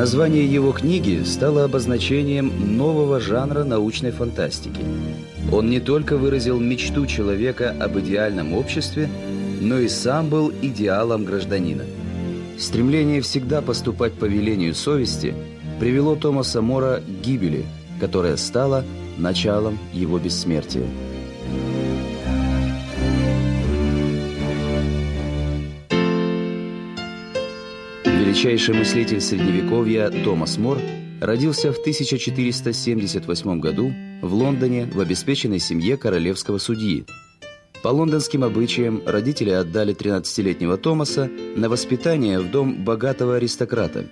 Название его книги стало обозначением нового жанра научной фантастики. Он не только выразил мечту человека об идеальном обществе, но и сам был идеалом гражданина. Стремление всегда поступать по велению совести привело Томаса Мора к гибели, которая стала началом его бессмертия. Величайший мыслитель Средневековья Томас Мор родился в 1478 году в Лондоне в обеспеченной семье королевского судьи. По лондонским обычаям родители отдали 13-летнего Томаса на воспитание в дом богатого аристократа.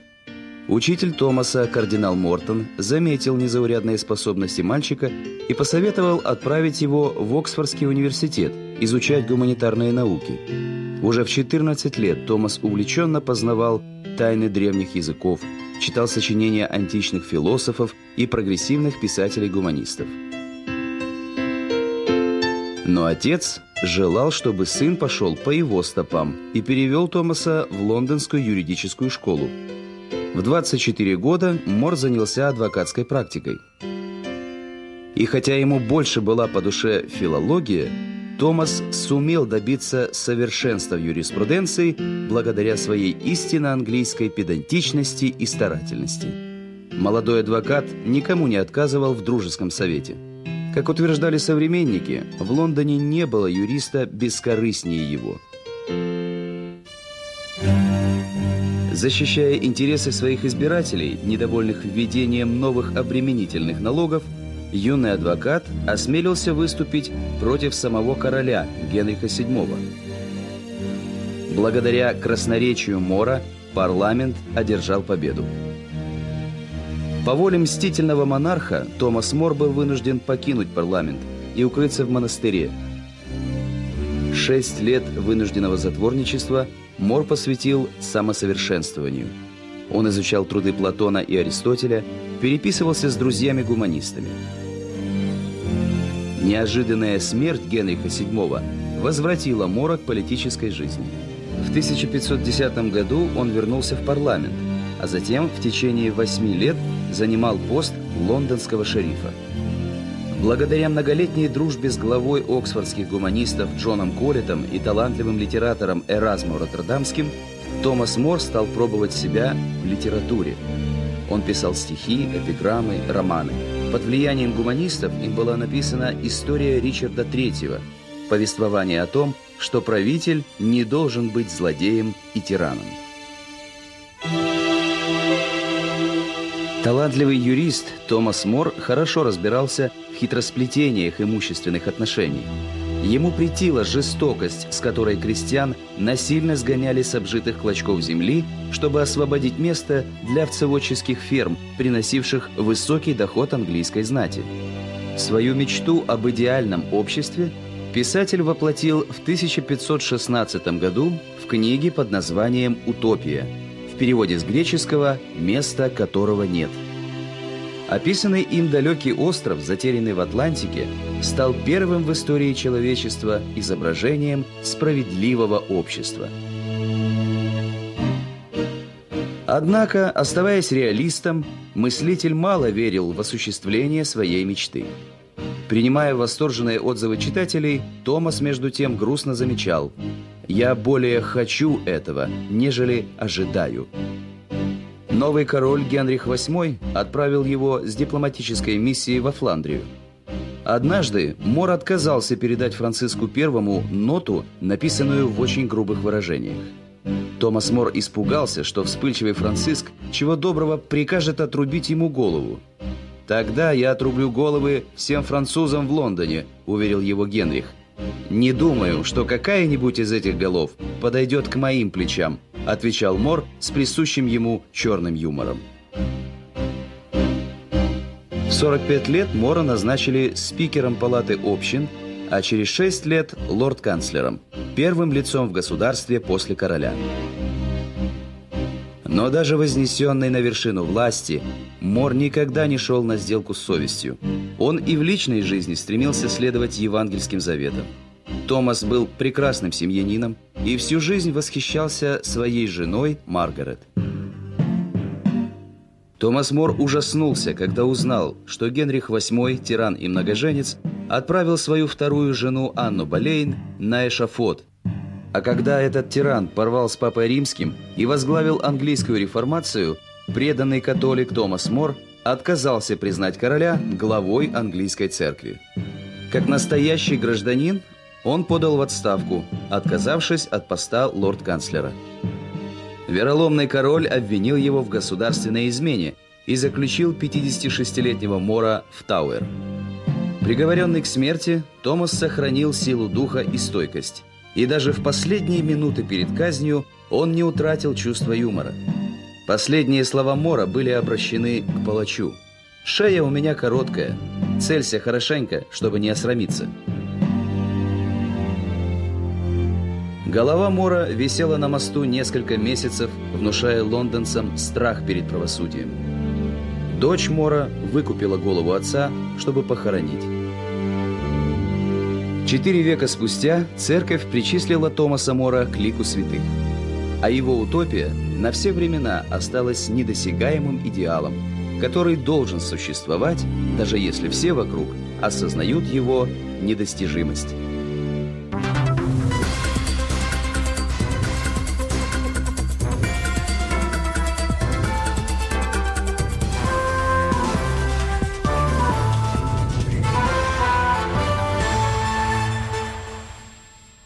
Учитель Томаса, кардинал Мортон, заметил незаурядные способности мальчика и посоветовал отправить его в Оксфордский университет изучать гуманитарные науки. Уже в 14 лет Томас увлеченно познавал тайны древних языков, читал сочинения античных философов и прогрессивных писателей-гуманистов. Но отец желал, чтобы сын пошел по его стопам и перевел Томаса в лондонскую юридическую школу. В 24 года Мор занялся адвокатской практикой. И хотя ему больше была по душе филология, Томас сумел добиться совершенства в юриспруденции благодаря своей истинно английской педантичности и старательности. Молодой адвокат никому не отказывал в дружеском совете. Как утверждали современники, в Лондоне не было юриста бескорыстнее его. Защищая интересы своих избирателей, недовольных введением новых обременительных налогов, юный адвокат осмелился выступить против самого короля Генриха VII. Благодаря красноречию Мора парламент одержал победу. По воле мстительного монарха Томас Мор был вынужден покинуть парламент и укрыться в монастыре. Шесть лет вынужденного затворничества Мор посвятил самосовершенствованию. Он изучал труды Платона и Аристотеля, переписывался с друзьями-гуманистами. Неожиданная смерть Генриха VII возвратила Мора к политической жизни. В 1510 году он вернулся в парламент, а затем в течение восьми лет занимал пост лондонского шерифа. Благодаря многолетней дружбе с главой оксфордских гуманистов Джоном Коллетом и талантливым литератором Эразмом Роттердамским, Томас Мор стал пробовать себя в литературе. Он писал стихи, эпиграммы, романы – под влиянием гуманистов им была написана история Ричарда III, повествование о том, что правитель не должен быть злодеем и тираном. Талантливый юрист Томас Мор хорошо разбирался в хитросплетениях имущественных отношений – Ему претила жестокость, с которой крестьян насильно сгоняли с обжитых клочков земли, чтобы освободить место для овцеводческих ферм, приносивших высокий доход английской знати. Свою мечту об идеальном обществе писатель воплотил в 1516 году в книге под названием «Утопия», в переводе с греческого «место которого нет». Описанный им далекий остров, затерянный в Атлантике, стал первым в истории человечества изображением справедливого общества. Однако, оставаясь реалистом, мыслитель мало верил в осуществление своей мечты. Принимая восторженные отзывы читателей, Томас, между тем, грустно замечал «Я более хочу этого, нежели ожидаю». Новый король Генрих VIII отправил его с дипломатической миссией во Фландрию. Однажды Мор отказался передать Франциску I ноту, написанную в очень грубых выражениях. Томас Мор испугался, что вспыльчивый Франциск чего доброго прикажет отрубить ему голову. «Тогда я отрублю головы всем французам в Лондоне», – уверил его Генрих. «Не думаю, что какая-нибудь из этих голов подойдет к моим плечам», отвечал Мор с присущим ему черным юмором. В 45 лет Мора назначили спикером Палаты общин, а через 6 лет – лорд-канцлером, первым лицом в государстве после короля. Но даже вознесенный на вершину власти, Мор никогда не шел на сделку с совестью. Он и в личной жизни стремился следовать евангельским заветам. Томас был прекрасным семьянином, и всю жизнь восхищался своей женой Маргарет. Томас Мор ужаснулся, когда узнал, что Генрих VIII, тиран и многоженец, отправил свою вторую жену Анну Болейн на эшафот. А когда этот тиран порвал с Папой Римским и возглавил английскую реформацию, преданный католик Томас Мор отказался признать короля главой английской церкви. Как настоящий гражданин, он подал в отставку, отказавшись от поста лорд-канцлера. Вероломный король обвинил его в государственной измене и заключил 56-летнего Мора в Тауэр. Приговоренный к смерти, Томас сохранил силу духа и стойкость. И даже в последние минуты перед казнью он не утратил чувства юмора. Последние слова Мора были обращены к палачу. «Шея у меня короткая. Целься хорошенько, чтобы не осрамиться». Голова Мора висела на мосту несколько месяцев, внушая лондонцам страх перед правосудием. Дочь Мора выкупила голову отца, чтобы похоронить. Четыре века спустя церковь причислила Томаса Мора к лику святых. А его утопия на все времена осталась недосягаемым идеалом, который должен существовать, даже если все вокруг осознают его недостижимость.